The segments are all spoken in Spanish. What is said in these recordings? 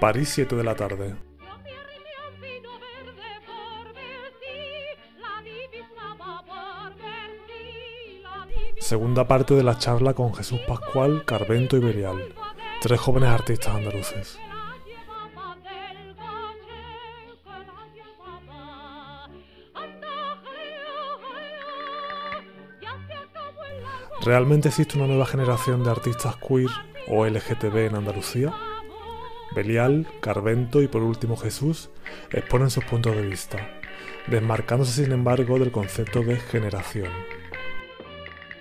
París 7 de la tarde. Segunda parte de la charla con Jesús Pascual, Carvento y Berial, tres jóvenes artistas andaluces. ¿Realmente existe una nueva generación de artistas queer o LGTB en Andalucía? Belial, Carvento y por último Jesús exponen sus puntos de vista, desmarcándose sin embargo del concepto de generación.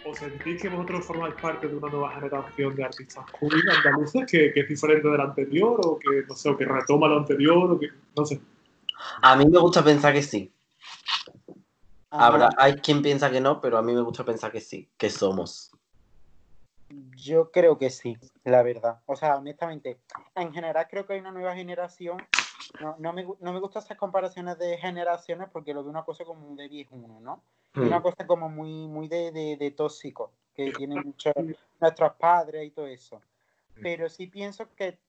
¿Os sentís que vosotros formáis parte de una nueva generación de artistas queer andaluces que, que, es diferente del anterior o que, no sé, o que retoma lo anterior o que, no sé? A mí me gusta pensar que sí. Habrá, hay quien piensa que no, pero a mí me gusta pensar que sí, que somos. Yo creo que sí, la verdad. O sea, honestamente, en general creo que hay una nueva generación. No, no, me, no me gustan esas comparaciones de generaciones porque lo veo una cosa como de viejo uno, ¿no? Una cosa como muy, muy de, de, de tóxico, que tienen muchos nuestros padres y todo eso. Pero sí pienso que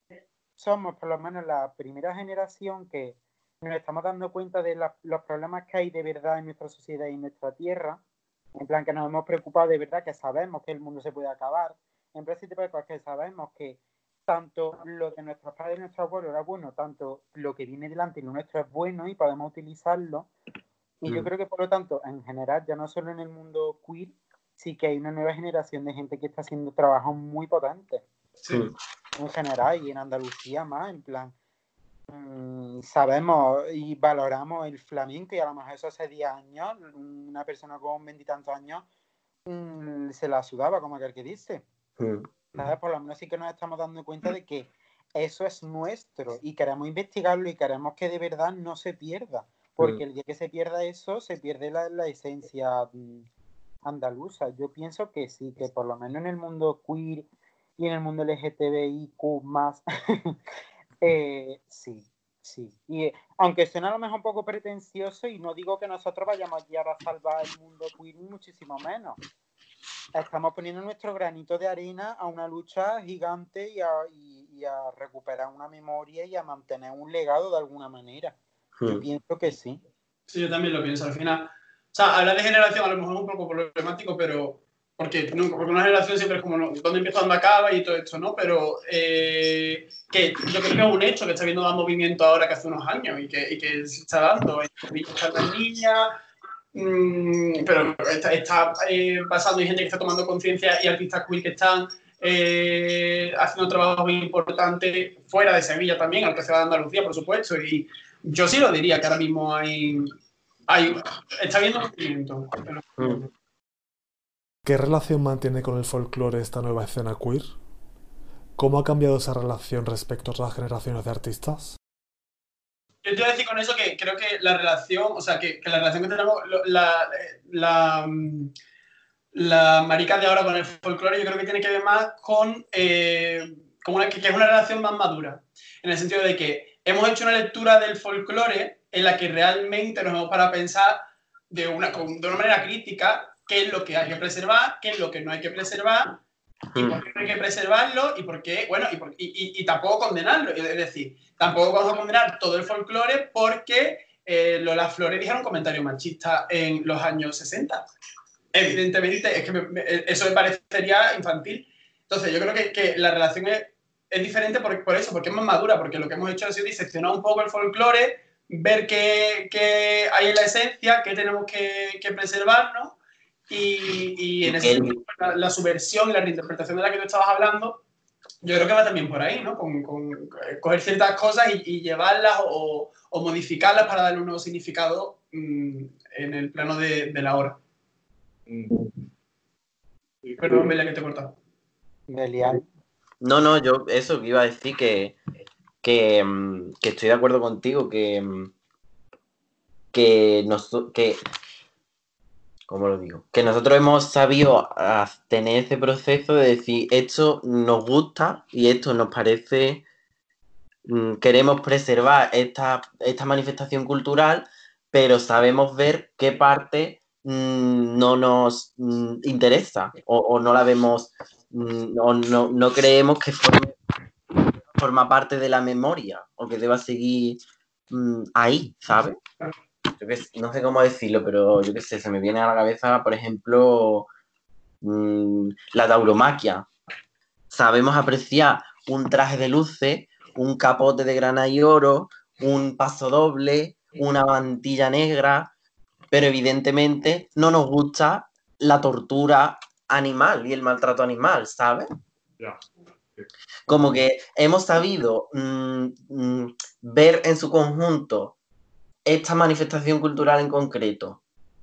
somos por lo menos la primera generación que nos estamos dando cuenta de la, los problemas que hay de verdad en nuestra sociedad y en nuestra tierra en plan, que nos hemos preocupado de verdad, que sabemos que el mundo se puede acabar. En plan, tipo de cosas que sabemos que tanto lo de nuestros padres y nuestros abuelos era bueno, tanto lo que viene delante y lo nuestro es bueno y podemos utilizarlo. Y yo creo que, por lo tanto, en general, ya no solo en el mundo queer, sí que hay una nueva generación de gente que está haciendo trabajos muy potentes. Sí. En general, y en Andalucía más, en plan, Mm, sabemos y valoramos el flamenco y a lo mejor eso hace 10 años, una persona con veintitantos años mm, se la sudaba, como aquel que dice. Mm. Por lo menos sí que nos estamos dando cuenta de que eso es nuestro y queremos investigarlo y queremos que de verdad no se pierda, porque el día que se pierda eso, se pierde la, la esencia andaluza. Yo pienso que sí, que por lo menos en el mundo queer y en el mundo LGTBIQ más Eh, sí, sí. Y eh, aunque suena a lo mejor un poco pretencioso, y no digo que nosotros vayamos a llegar a salvar el mundo queer, muchísimo menos. Estamos poniendo nuestro granito de arena a una lucha gigante y a, y, a recuperar una memoria y a mantener un legado de alguna manera. Yo Hmm. pienso que sí. Sí, yo también lo pienso. Al final, o sea, hablar de generación a lo mejor es un poco problemático, pero porque, no, porque una generación siempre es como ¿no? dónde empieza, dónde acaba y todo esto, ¿no? Pero eh, que yo creo que es un hecho que está viendo más movimiento ahora que hace unos años y que, y que se está dando. Están mm, pero está, está eh, pasando, hay gente que está tomando conciencia y artistas que están eh, haciendo trabajo muy importante fuera de Sevilla también, aunque sea de Andalucía, por supuesto. Y yo sí lo diría que ahora mismo hay, hay está habiendo movimiento. Mm. ¿Qué relación mantiene con el folclore esta nueva escena queer? ¿Cómo ha cambiado esa relación respecto a otras generaciones de artistas? Yo te voy a decir con eso que creo que la relación, o sea, que, la relación que tenemos, la, la, mm, la marica de ahora con el folclore, yo creo que tiene que ver más con, eh, una, que, es una relación más madura, en el sentido de que hemos hecho una lectura del folclore en la que realmente nos hemos parado a pensar de una manera crítica qué es lo que hay que preservar, qué es lo que no hay que preservar, y por qué no hay que preservarlo y por qué, bueno, y, por- y- y- y tampoco condenarlo. Es decir, tampoco vamos a condenar todo el folclore porque eh, Lola Flores dijeron un comentario machista en los años 60. Evidentemente, es que me- me- eso me parecería infantil. Entonces, yo creo que, que la relación es, es diferente por, por eso, porque es más madura, porque lo que hemos hecho ha sido diseccionar un poco el folclore, ver qué, qué hay en la esencia, qué tenemos que, que preservar, ¿no? Y, y en ese sentido, la, la subversión y la reinterpretación de la que tú estabas hablando, yo creo que va también por ahí, ¿no? Con, con eh, coger ciertas cosas y, y llevarlas o, o modificarlas para darle un nuevo significado mm, en el plano de, de la hora. Perdón, Belia, que te he cortado. Belial. No, no, yo eso que iba a decir que, que, mm, que estoy de acuerdo contigo, que, mm, que, noso- que ¿cómo lo digo? Que nosotros hemos sabido tener ese proceso de decir esto nos gusta y esto nos parece, mm, queremos preservar esta, esta manifestación cultural, pero sabemos ver qué parte mm, no nos mm, interesa o, no la vemos o no, no creemos que forma parte de la memoria o que deba seguir ahí, ¿sabes? Yo no sé cómo decirlo, pero yo qué sé, se me viene a la cabeza, por ejemplo, mm, la tauromaquia. Sabemos apreciar un traje de luces, un capote de grana y oro, un paso doble, una mantilla negra, pero evidentemente no nos gusta la tortura animal y el maltrato animal, ¿sabes? Ya. Como que hemos sabido mm, mm, ver en su conjunto esta manifestación cultural en concreto.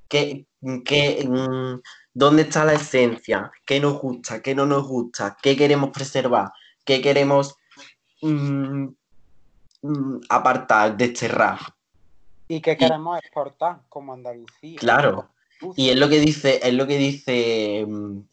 Que, que, mm, ¿Dónde está la esencia? ¿Qué nos gusta? ¿Qué no nos gusta? ¿Qué queremos preservar? ¿Qué queremos mm, mm, apartar, desterrar? Y que queremos exportar como Andalucía. Claro. Y es lo que dice, es lo que dice,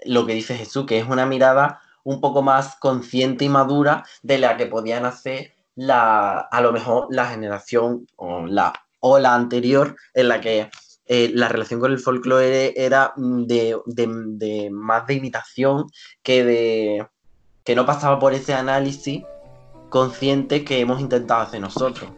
lo que dice Jesús, que es una mirada un poco más consciente y madura de la que podían hacer la, a lo mejor la generación o la, o la anterior, en la que eh, la relación con el folclore era mm, de, de- de más de imitación que de que no pasaba por ese análisis consciente que hemos intentado hacer nosotros.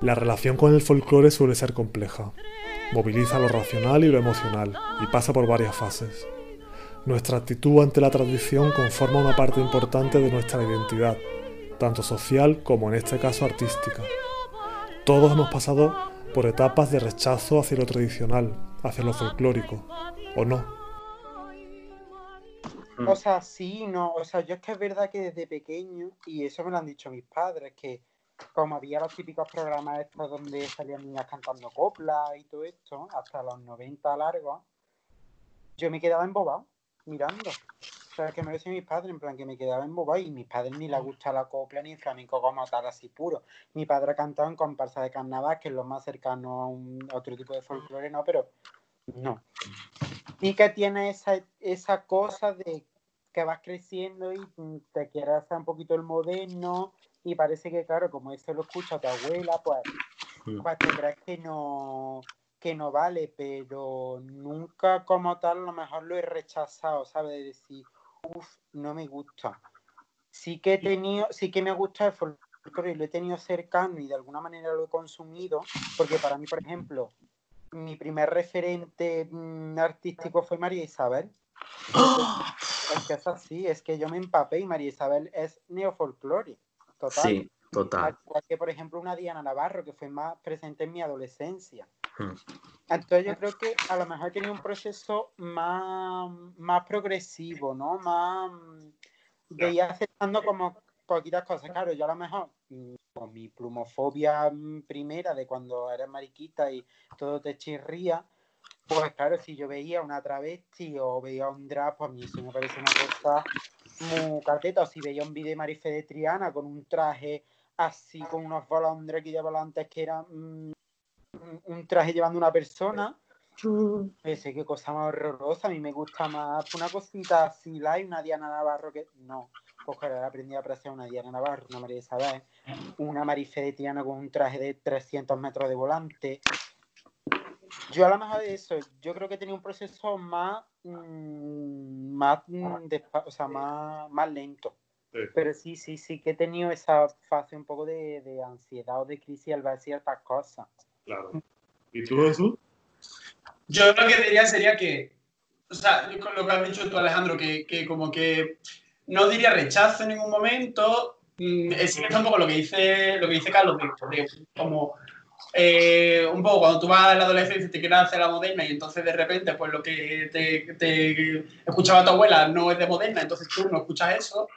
La relación con el folclore suele ser compleja. Moviliza lo racional y lo emocional y pasa por varias fases. Nuestra actitud ante la tradición conforma una parte importante de nuestra identidad, tanto social como en este caso artística. Todos hemos pasado por etapas de rechazo hacia lo tradicional, hacia lo folclórico, ¿o no? O sea, sí, no. O sea, yo es que es verdad que desde pequeño, y eso me lo han dicho mis padres, que como había los típicos programas estos donde salían niñas cantando copla y todo esto, hasta los 90 largos, yo me quedaba embobado mirando. O sea, que me mis padres, en plan que me quedaba embobado y mis padres ni les gusta la copla ni el flamenco como tal, así puro. Mi padre ha cantado en comparsa de carnaval, que es lo más cercano a, un, otro tipo de folclore, no, pero no. Y que tiene esa, esa cosa de que vas creciendo y te quieres hacer un poquito el moderno y parece que, claro, como eso lo escucha tu abuela, pues, Mm. pues te crees que no, que no vale, pero nunca como tal a lo mejor lo he rechazado, ¿sabes? De decir, uff, no me gusta. Sí que he tenido, sí que me gusta el folclore, lo he tenido cercano y de alguna manera lo he consumido, porque para mí, por ejemplo, mi primer referente mm, artístico fue María Isabel. Es que es así, es que yo me empapé y María Isabel es neofolclore, total. Sí, total. Al igual que, por ejemplo, una Diana Navarro, que fue más presente en mi adolescencia. Hmm. Entonces yo creo que a lo mejor tenía un proceso más, más progresivo, ¿no? Más de ir aceptando como poquitas cosas. Claro, yo a lo mejor mm, con mi plumofobia mm, primera de cuando eres mariquita y todo te chirría, pues claro, si yo veía una travesti o veía un drag, pues a mí eso me parece una cosa muy carteta. O si veía un vídeo de Marife de Triana con un traje así, con unos volondres aquí de volantes que eran mm, un- un traje llevando una persona. Ese qué cosa más horrorosa. A mí me gusta más una cosita así, live, una Diana Navarro que. No, pues claro, aprendí a apreciar una Diana Navarro, una María Isabel, una Marife de Triana con un traje de 300 metros de volante. Yo a lo mejor de eso, yo creo que tenía un proceso más, mm, más, mm, o sea, más, más lento. Sí. Pero sí, sí, sí que he tenido esa fase un poco de, de ansiedad o de crisis al ver ciertas cosas. Claro. ¿Y tú, Jesús? Yo lo que diría sería que, o sea, con lo que has dicho tú, Alejandro, que, que como que no diría rechazo en ningún momento, mm, es un poco lo que dice, lo que dice Carlos, de, de como eh, un poco cuando tú vas a la adolescencia y te quieres hacer la moderna y entonces de repente pues lo que te, escuchaba tu abuela no es de moderna, entonces tú no escuchas eso.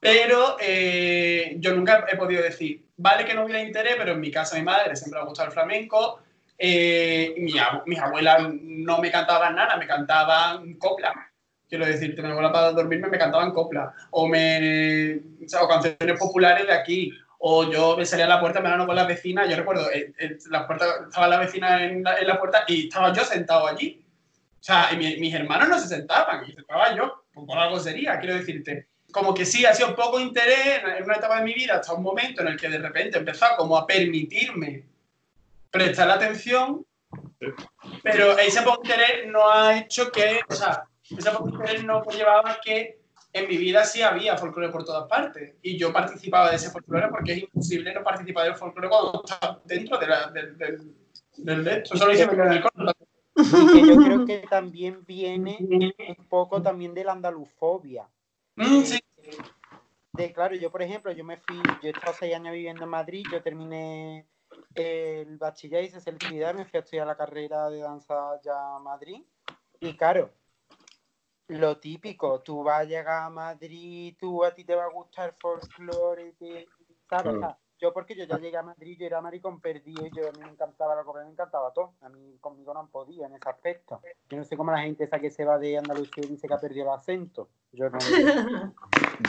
Pero eh, yo nunca he podido decir, vale que no hubiera interés, pero en mi casa mi madre siempre le ha gustado el flamenco, eh, mis abuelas no me cantaban nada, me cantaban copla. Quiero decirte, mi abuela para dormirme me cantaban copla. O, me, o canciones populares de aquí. O yo me salía a la puerta, me hablaba con las vecinas. Yo recuerdo, eh, eh, la puerta, estaba la vecina en la, en la puerta y estaba yo sentado allí. O sea, y mi- mis hermanos no se sentaban, y estaba yo. Pues por algo sería, quiero decirte. como que sí, ha sido poco interés en una etapa de mi vida hasta un momento en el que de repente empezó como a permitirme prestar atención, pero ese poco interés no ha hecho que, o sea, ese poco interés no llevaba a que en mi vida sí había folclore por todas partes y yo participaba de ese folclore porque es imposible no participar del folclore cuando estás dentro de la- del, del, del de esto. Eso lo hice en el corto. Y que yo creo que también viene un poco también de la andalufobia. Mm, sí. De, claro, yo por ejemplo, yo me fui, yo he estado seis años viviendo en Madrid, yo terminé el bachiller, hice selectividad, me fui a estudiar la carrera de danza ya a Madrid. Y claro, lo típico, tú vas a llegar a Madrid, tú a ti te va a gustar folclore, te- ¿sabes? Yo porque yo ya llegué a Madrid, yo era maricón perdido yo a mí me encantaba la copla, me encantaba todo. A mí conmigo no han podido en ese aspecto. Yo no sé cómo la gente esa que se va de Andalucía y dice que ha perdido el acento. Yo no.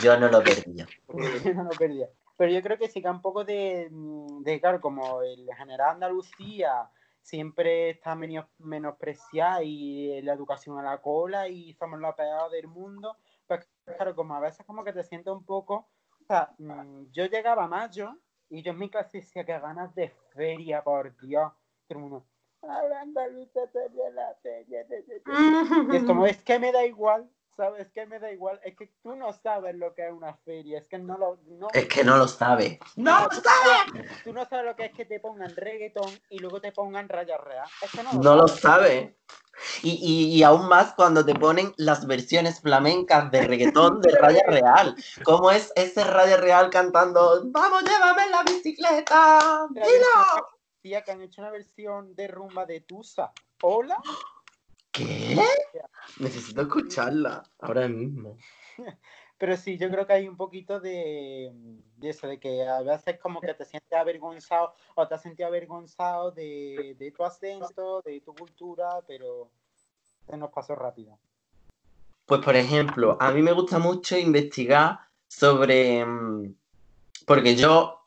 Yo no lo perdía. Yo no lo perdía. Pero yo creo que sí que un poco de, mm, de claro, como el general Andalucía siempre está menos, menospreciada y la educación a la cola y somos los pegados del mundo, pues claro, como a veces como que te siento un poco, o sea, mm, yo llegaba a mayo y yo en mi clase decía que ganas de feria, por Dios, todo el mundo, "Ahora Andalucía tenía la feria, de- de- de". Y es como, es que me da igual, ¿sabes? Que me da igual. Es que tú no sabes lo que es una feria. Es que no lo. No, Es que no lo sabe. ¡No lo sabes! Tú no sabes lo que es que te pongan reggaetón y luego te pongan raya real. Es que no lo No lo sabes. sabe. Y, y- y aún más cuando te ponen las versiones flamencas de reggaetón de Raya Real. ¿Cómo es ese Raya Real cantando Vamos, llévame en la bicicleta? ¡Dilo! Tía, que han hecho una versión de rumba de Tusa. ¿Hola? ¿Qué? Necesito escucharla ahora mismo. Pero sí, yo creo que hay un poquito de, de eso, de que a veces como que te sientes avergonzado o te has sentido avergonzado de, de tu acento, de tu cultura, pero se nos pasó rápido. Pues por ejemplo, a mí me gusta mucho investigar sobre... mm, Porque yo,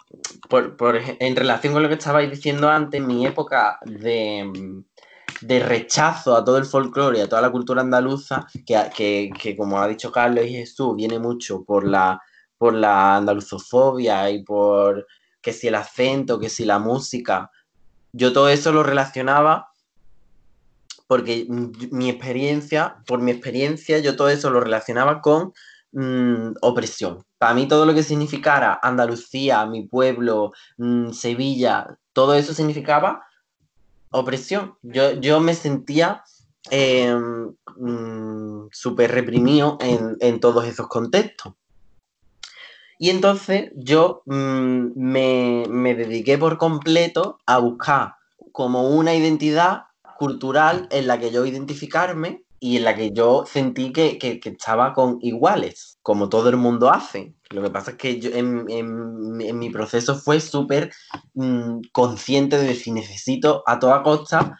por, por en relación con lo que estabais diciendo antes, mi época de, mm, de rechazo a todo el folclore a toda la cultura andaluza, que, que, que como ha dicho Carlos y Jesús, viene mucho por la, por la andaluzofobia y por que si el acento, que si la música, yo todo eso lo relacionaba porque mi experiencia, por mi experiencia, yo todo eso lo relacionaba con mm, opresión. Para mí todo lo que significara Andalucía, mi pueblo, mm, Sevilla, todo eso significaba opresión. Yo, yo me sentía eh, mm, súper reprimido en, en todos esos contextos. Y entonces yo mm, me, me dediqué por completo a buscar como una identidad cultural en la que yo identificarme y en la que yo sentí que, que- que estaba con iguales, como todo el mundo hace. Lo que pasa es que yo en, en- mi proceso fue súper mm, consciente de si necesito a toda costa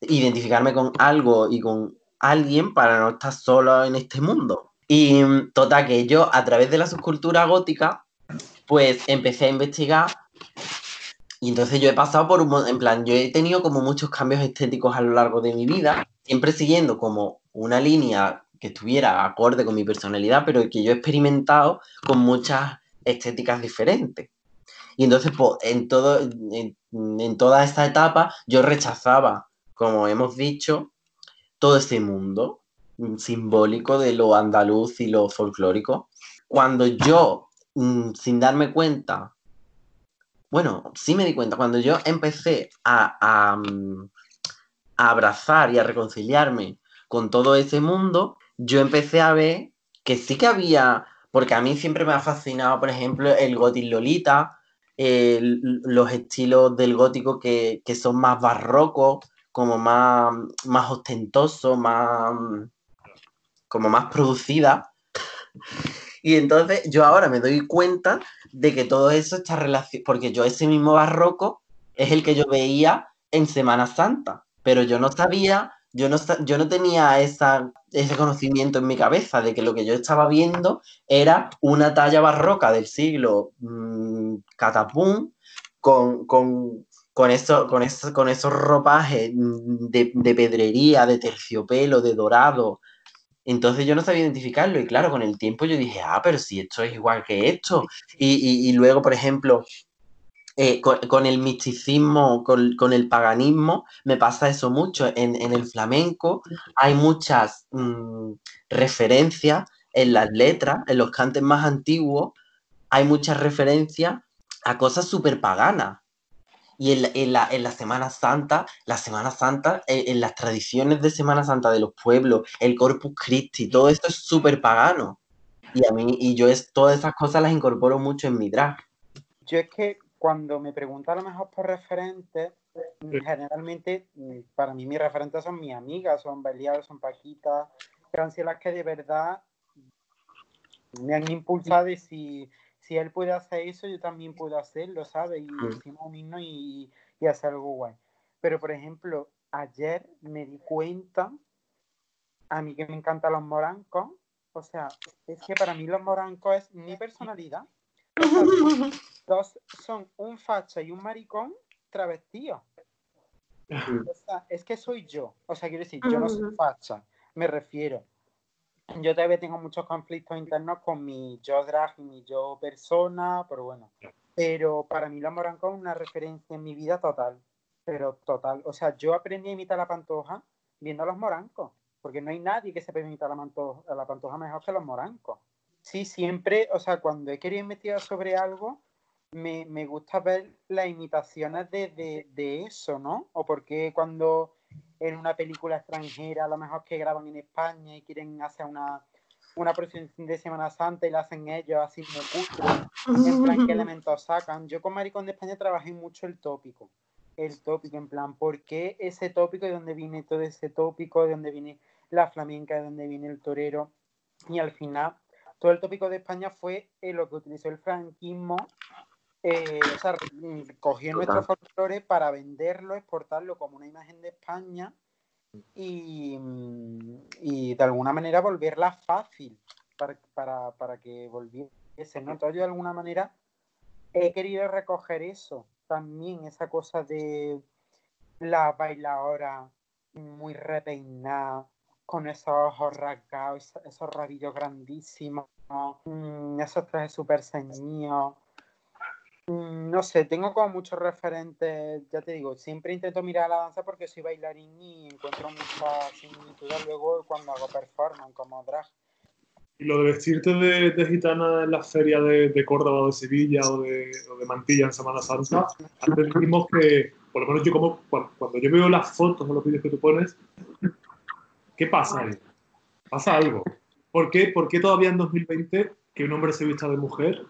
identificarme con algo y con alguien para no estar solo en este mundo. Y mm, total, que yo a través de la subcultura gótica, pues empecé a investigar y entonces yo he pasado por un, en plan, yo he tenido como muchos cambios estéticos a lo largo de mi vida, siempre siguiendo como una línea que estuviera acorde con mi personalidad, pero que yo he experimentado con muchas estéticas diferentes. Y entonces, pues, en, todo, en, toda esta etapa, yo rechazaba, como hemos dicho, todo ese mundo simbólico de lo andaluz y lo folclórico. Cuando yo, mm, sin darme cuenta, bueno, sí me di cuenta, cuando yo empecé a, a, mm, a abrazar y a reconciliarme con todo ese mundo, yo empecé a ver que sí que había, porque a mí siempre me ha fascinado, por ejemplo, el Gothic Lolita, los estilos del gótico que, que son más barrocos, como más, más ostentosos, más, como más producidas. Y entonces yo ahora me doy cuenta de que todo eso está relacionado, porque yo ese mismo barroco es el que yo veía en Semana Santa, pero yo no sabía, yo no, yo no tenía esa, ese conocimiento en mi cabeza de que lo que yo estaba viendo era una talla barroca del siglo mm, catapum con, con, con, eso, con, eso- con esos ropajes mm, de, de pedrería, de terciopelo, de dorado, Entonces yo no sabía identificarlo y claro, con el tiempo yo dije, ah, pero si esto es igual que esto. Y- y luego, por ejemplo, eh, con, con el misticismo, con, con el paganismo, me pasa eso mucho. En, en el flamenco hay muchas mm, referencias en las letras, en los cantes más antiguos, hay muchas referencias a cosas súper paganas. Y en la, en, la, en la Semana Santa, la Semana Santa, eh, en, las tradiciones de Semana Santa de los pueblos, el Corpus Christi, todo esto es súper pagano. Y a mí, y yo es, todas esas cosas las incorporo mucho en mi drag. Yo es que cuando me preguntan a lo mejor por referentes, generalmente mm, para mí mis referentes son mis amigas, son Belial, son Paquita, que han sido las que de verdad me han impulsado de si, si él puede hacer eso, yo también puedo hacerlo, ¿sabes? Y Mm. hicimos un himno y, y hacer algo guay. Pero, por ejemplo, ayer me di cuenta, a mí que me encantan los morancos, o sea, es que para mí los morancos es mi personalidad. Dos son un facha y un maricón travestido. O sea, es que soy yo. O sea, quiero decir, yo no soy facha, me refiero. Yo todavía tengo muchos conflictos internos con mi yo drag y mi yo persona, pero bueno. Pero para mí los morancos es una referencia en mi vida total. Pero total. O sea, yo aprendí a imitar la pantoja viendo a los morancos. Porque no hay nadie que sepa imitar la, manto- a la pantoja mejor que los morancos. Sí, siempre, o sea, cuando he querido investigar sobre algo, me, me gusta ver las imitaciones de, de, de eso, ¿no? O porque cuando en una película extranjera, a lo mejor que graban en España y quieren hacer una, una de Semana Santa y la hacen ellos así muy cutre, en plan qué elementos sacan. Yo con Maricón de España trabajé mucho el tópico. El tópico, en plan, ¿por qué ese tópico? ¿De dónde viene todo ese tópico? ¿De dónde viene la flamenca? ¿De dónde viene el torero? Y al final, todo el tópico de España fue eh, lo que utilizó el franquismo. eh, o sea, mm, cogió nuestro folclore para venderlo, exportarlo como una imagen de España y, mm, y de alguna manera volverla fácil para, para, para que volviese. ¿no? Entonces yo de alguna manera he querido recoger eso también, esa cosa de la bailadora muy repeinada, con esos ojos rasgados, esos, rabillos grandísimos, mm, esos trajes súper ceñidos. Mm, No sé, tengo como muchos referentes, ya te digo, siempre intento mirar la danza porque soy bailarín y encuentro muchas similitudes luego cuando hago performance como drag. Y lo de vestirte de, de gitana en las ferias de, Córdoba o de Sevilla o de, o de Mantilla en Semana Santa, antes dijimos que, por lo menos yo como, cuando, cuando yo veo las fotos o los vídeos que tú pones, ¿qué pasa ahí? Pasa algo. ¿Por qué, ¿Por qué todavía en 2020 que un hombre se vista de mujer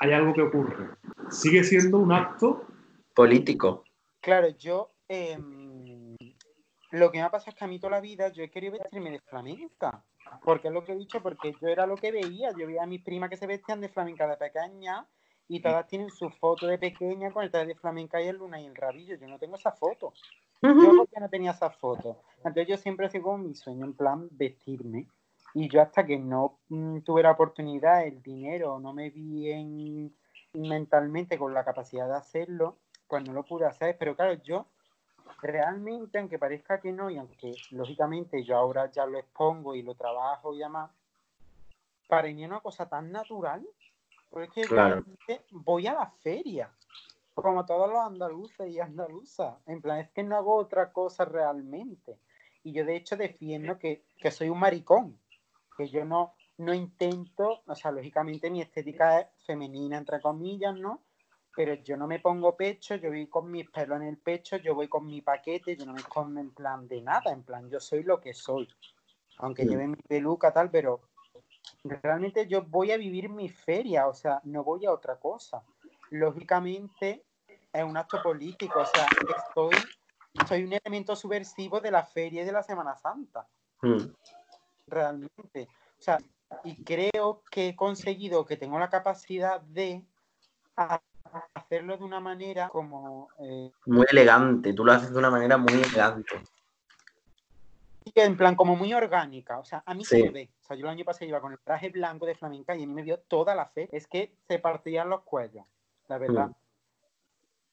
hay algo que ocurre? Sigue siendo un acto Político. Claro, yo em, lo que me ha pasado es que a mí toda la vida yo he querido vestirme de flamenca. Porque es lo que he dicho, porque yo era lo que veía. Yo veía a mis primas que se vestían de flamenca de pequeña y todas tienen su foto de pequeña con el traje de flamenca y el luna y el rabillo. Yo no tengo esa foto. Yo porque no tenía esa foto. Entonces yo siempre sigo con mi sueño en plan vestirme. Y yo hasta que no mm, tuve la oportunidad, el dinero, no me vi en- mentalmente con la capacidad de hacerlo, pues no lo pude hacer. Pero claro, yo realmente, aunque parezca que no, y aunque lógicamente yo ahora ya lo expongo y lo trabajo y demás, para mí es una cosa tan natural, porque es que Claro. voy a la feria, como todos los andaluces y andaluzas, en plan, es que no hago otra cosa realmente. Y yo de hecho defiendo que, que soy un maricón, que yo no, no intento, o sea, lógicamente mi estética es femenina, entre comillas, ¿no? pero yo no me pongo pecho, yo voy con mis pelos en el pecho, yo voy con mi paquete, yo no me escondo en plan de nada, en plan yo soy lo que soy. Aunque lleve mi peluca tal, pero realmente yo voy a vivir mi feria, o sea, no voy a otra cosa. Lógicamente es un acto político, o sea, estoy, soy un elemento subversivo de la feria y de la Semana Santa Mm. realmente. O sea, y creo que he conseguido, que tengo la capacidad de ha- hacerlo de una manera como eh, Muy elegante. Tú lo haces de una manera muy elegante. en plan como muy orgánica. O sea, a mí Sí. se me ve. O sea, yo el año pasado iba con el traje blanco de flamenca y a mí me dio toda la fe. Es que se partían los cuellos, la verdad. Mm.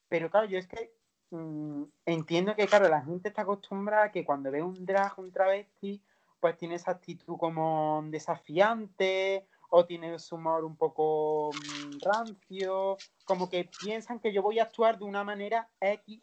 Pero claro, yo es que mm, entiendo que, claro, la gente está acostumbrada a que cuando ve un drag, un travesti, pues tiene esa actitud como desafiante o tiene su humor un poco mm, rancio, como que piensan que yo voy a actuar de una manera X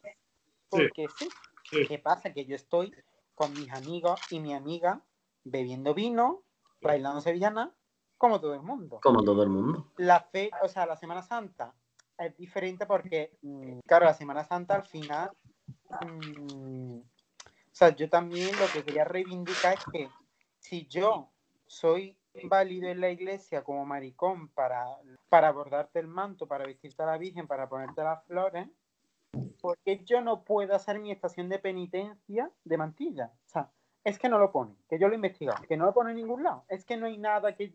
porque sí. sí. ¿Qué pasa? Que yo estoy con mis amigos y mi amiga bebiendo vino, bailando sevillana, como todo el mundo. Como todo el mundo. La fe, o sea, la Semana Santa es diferente porque, mm, claro, la Semana Santa al final, mm, o sea, yo también lo que quería reivindicar es que si yo soy válido en la iglesia como maricón para, para bordarte el manto, para vestirte a la Virgen, para ponerte las flores, porque yo no puedo hacer mi estación de penitencia de mantilla? O sea, es que no lo pone, que yo lo he investigado, que no lo pone en ningún lado. Es que no hay nada que...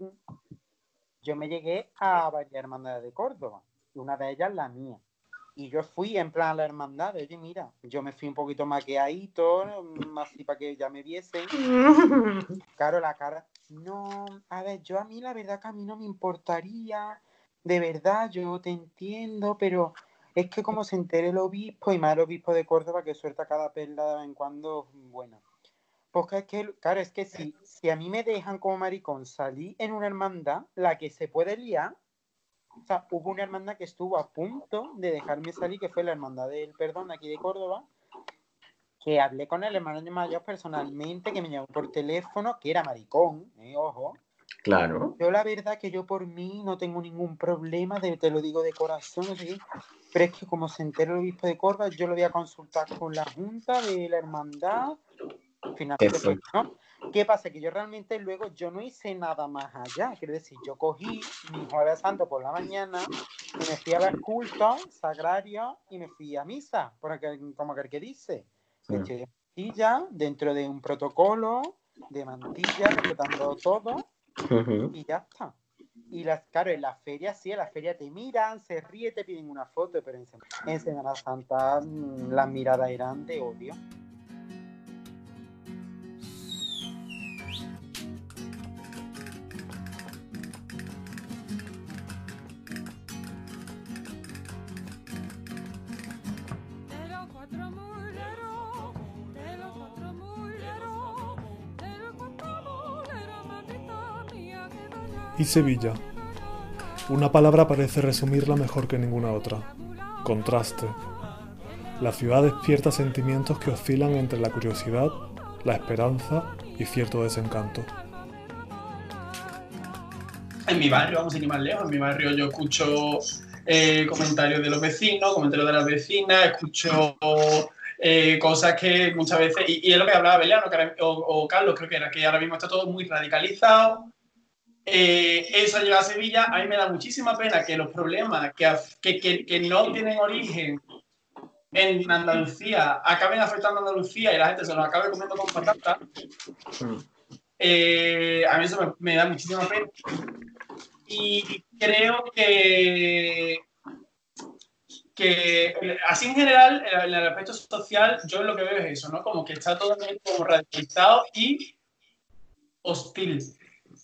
Yo me llegué a varias hermandades de Córdoba, una de ellas la mía. Y yo fui en plan a la hermandad, oye, mira, yo me fui un poquito maqueadito, más así para que ya me viesen. Claro, la cara, no, a ver, yo a mí la verdad que a mí no me importaría, de verdad, yo te entiendo, pero es que como se entere el obispo, y más el obispo de Córdoba que suelta cada perla de vez en cuando, bueno. Porque es que, claro, es que si, si a mí me dejan como maricón salir en una hermandad, la que se puede liar, o sea, hubo una hermandad que estuvo a punto de dejarme salir, que fue la hermandad del perdón aquí de Córdoba, que hablé con el hermano mayor personalmente, que me llamó por teléfono, que era maricón, eh, ojo. Claro. Yo la verdad que yo por mí no tengo ningún problema, de- te lo digo de corazón, qué, pero es que como se entera el obispo de Córdoba, yo lo voy a consultar con la junta de la hermandad. Finalmente, Qué pues, ¿no? ¿Qué pasa? Que yo realmente luego yo no hice nada más allá. Quiero decir, yo cogí mi jueves santo por la mañana y me fui a ver cultos sagrarios y me fui a misa, por aquel- como aquel que dice. Me Mm. eché de mantilla dentro de un protocolo de mantilla, respetando todo Ujú. y ya está. Y las, claro, en la feria sí, en la feria te miran, se ríen, te piden una foto, pero en Semana Santa mm, las miradas eran de odio. Cuatro muleros, de los cuatro muleros, de los cuatro muleros, mamita mía, que vaya. Y Sevilla. Una palabra parece resumirla mejor que ninguna otra. Contraste. La ciudad despierta sentimientos que oscilan entre la curiosidad, la esperanza y cierto desencanto. En mi barrio, vamos a ir más lejos, en mi barrio yo escucho eh, comentarios de los vecinos, comentarios de las vecinas, escucho eh, cosas que muchas veces, y, y es lo que hablaba Beliano que o, o Carlos, creo que era, que ahora mismo está todo muy radicalizado. Eh, eso llega a Sevilla, a mí me da muchísima pena que los problemas que, que, que- que no tienen origen en Andalucía acaben afectando a Andalucía y la gente se los acabe comiendo con patatas. Mm. Eh, a mí eso me, me da muchísima pena. Y creo que, así en general, en el aspecto social, yo lo que veo es eso, ¿no? Como que está todo como radicalizado y hostil.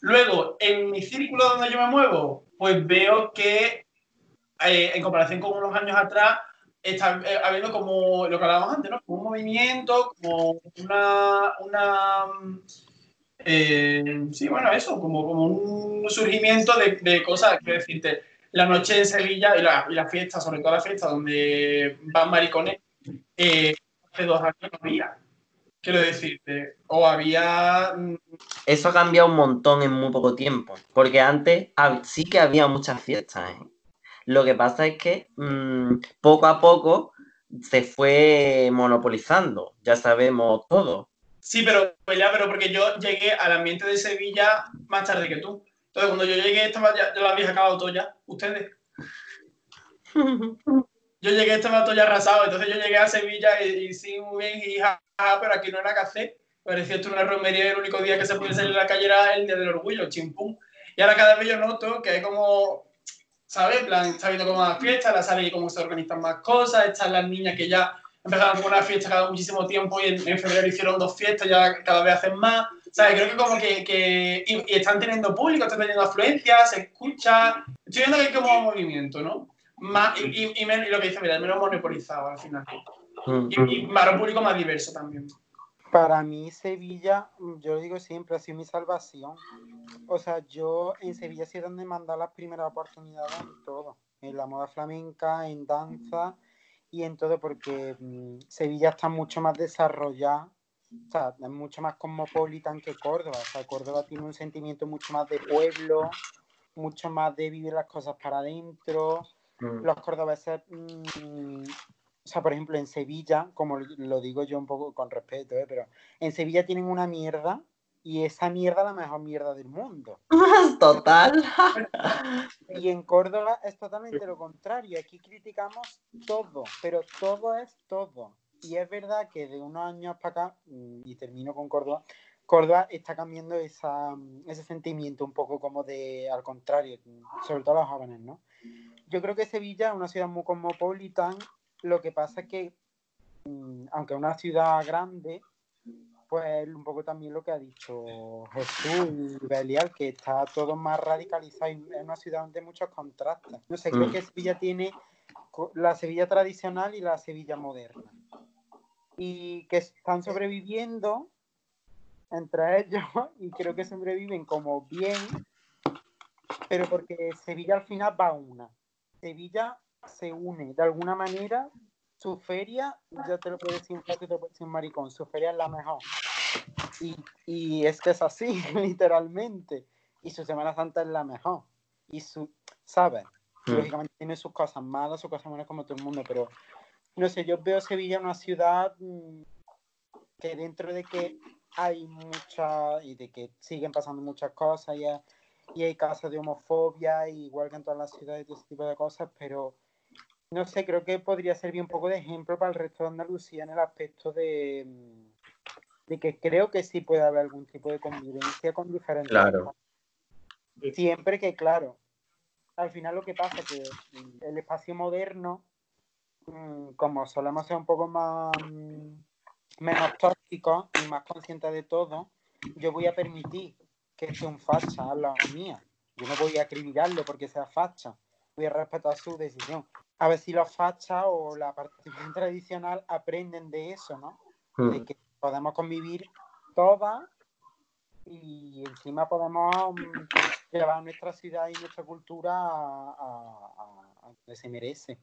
Luego, en mi círculo donde yo me muevo, pues veo que eh, en comparación con unos años atrás, está eh, habiendo como lo que hablábamos antes, ¿no? Como un movimiento, como una, eh, sí, bueno, eso, como, como un surgimiento de, de cosas, quiero decirte, la noche en Sevilla y la, y la fiesta, sobre todo la fiesta donde van maricones, eh, hace dos años no había, quiero decirte, o había, mm, Eso ha cambiado un montón en muy poco tiempo. Porque antes sí que había muchas fiestas. ¿eh? Lo que pasa es que mm, poco a poco se fue monopolizando. Ya sabemos todo. Sí, pero, ya, pero porque yo llegué al ambiente de Sevilla más tarde que tú. Entonces, cuando yo llegué, estaba ya, ya lo habéis acabado ya, ustedes. Yo llegué, estaba todo ya arrasado. Entonces, yo llegué a Sevilla y, y sí, muy bien, y ja, ja, pero aquí no era café. Parecía esto una romería y el único día que se podía salir a la calle era el día del orgullo, chimpum. Y ahora cada vez yo noto que hay como, ¿sabes? Plan, está viendo como más fiestas, la sale y cómo se organizan más cosas, están las niñas que ya empezaron con una fiesta cada muchísimo tiempo y en, en febrero hicieron dos fiestas, ya cada vez hacen más. ¿Sabes? Creo que como que, que y, y están teniendo público, están teniendo afluencia, se escucha. Estoy viendo que hay como un movimiento, ¿no? Más, y, y, y men- y lo que dice, mira, menos monopolizado al final. Mm. Y, y para un público más diverso también. Para mí Sevilla, mm, yo lo digo siempre, ha sido mi salvación. O sea, yo en Sevilla ha sido donde me han dado las primeras oportunidades en todo, en la moda flamenca, en danza y en todo, porque mm, Sevilla está mucho más desarrollada, o sea, es mucho más cosmopolitan que Córdoba. O sea, Córdoba tiene un sentimiento mucho más de pueblo, mucho más de vivir las cosas para adentro. Mm. Los cordobeses, mm, o sea, por ejemplo, en Sevilla, como lo digo yo un poco con respeto, ¿eh? pero en Sevilla tienen una mierda y esa mierda la mejor mierda del mundo. Total. Y en Córdoba es totalmente lo contrario. Aquí criticamos todo, pero todo es todo. Y es verdad que de unos años para acá, mm, y termino con Córdoba, Córdoba está cambiando esa, mm, ese sentimiento un poco como de al contrario, mm, sobre todo los jóvenes, ¿no? Yo creo que Sevilla es una ciudad muy cosmopolitan. Lo que pasa es que, aunque es una ciudad grande, pues un poco también lo que ha dicho Jesús y Belial, que está todo más radicalizado y es una ciudad donde muchos contrastes. No sé, creo Mm. que Sevilla tiene la Sevilla tradicional y la Sevilla moderna. Y que están sobreviviendo entre ellos y creo que sobreviven como bien, pero porque Sevilla al final va a una. Sevilla se une de alguna manera. Su feria, ya te lo puedo decir un te lo puedo decir maricón, su feria es la mejor. Y, y es que es así, literalmente. Y su Semana Santa es la mejor. Y su, ¿sabes? Mm. Lógicamente tiene sus cosas malas, sus cosas buenas como todo el mundo, pero no sé, yo veo Sevilla una ciudad mm, que dentro de que hay mucha y de que siguen pasando muchas cosas y, hay- y hay casos de homofobia, igual que en todas las ciudades y ese tipo de cosas, pero no sé, creo que podría servir un poco de ejemplo para el resto de Andalucía en el aspecto de, mm, de que creo que sí puede haber algún tipo de convivencia con diferentes Claro. siempre que, claro, al final lo que pasa es que el espacio moderno, como solemos ser un poco más mm, menos tóxicos y más conscientes de todo, yo voy a permitir que sea un facha a la mía. Yo no voy a acribillarle porque sea facha. Voy a respetar su decisión. A ver si los fachas o la participación tradicional aprenden de eso, ¿no? de Mm. que podemos convivir todas y encima podemos mm, llevar nuestra ciudad y nuestra cultura a, a- a- a donde se merece.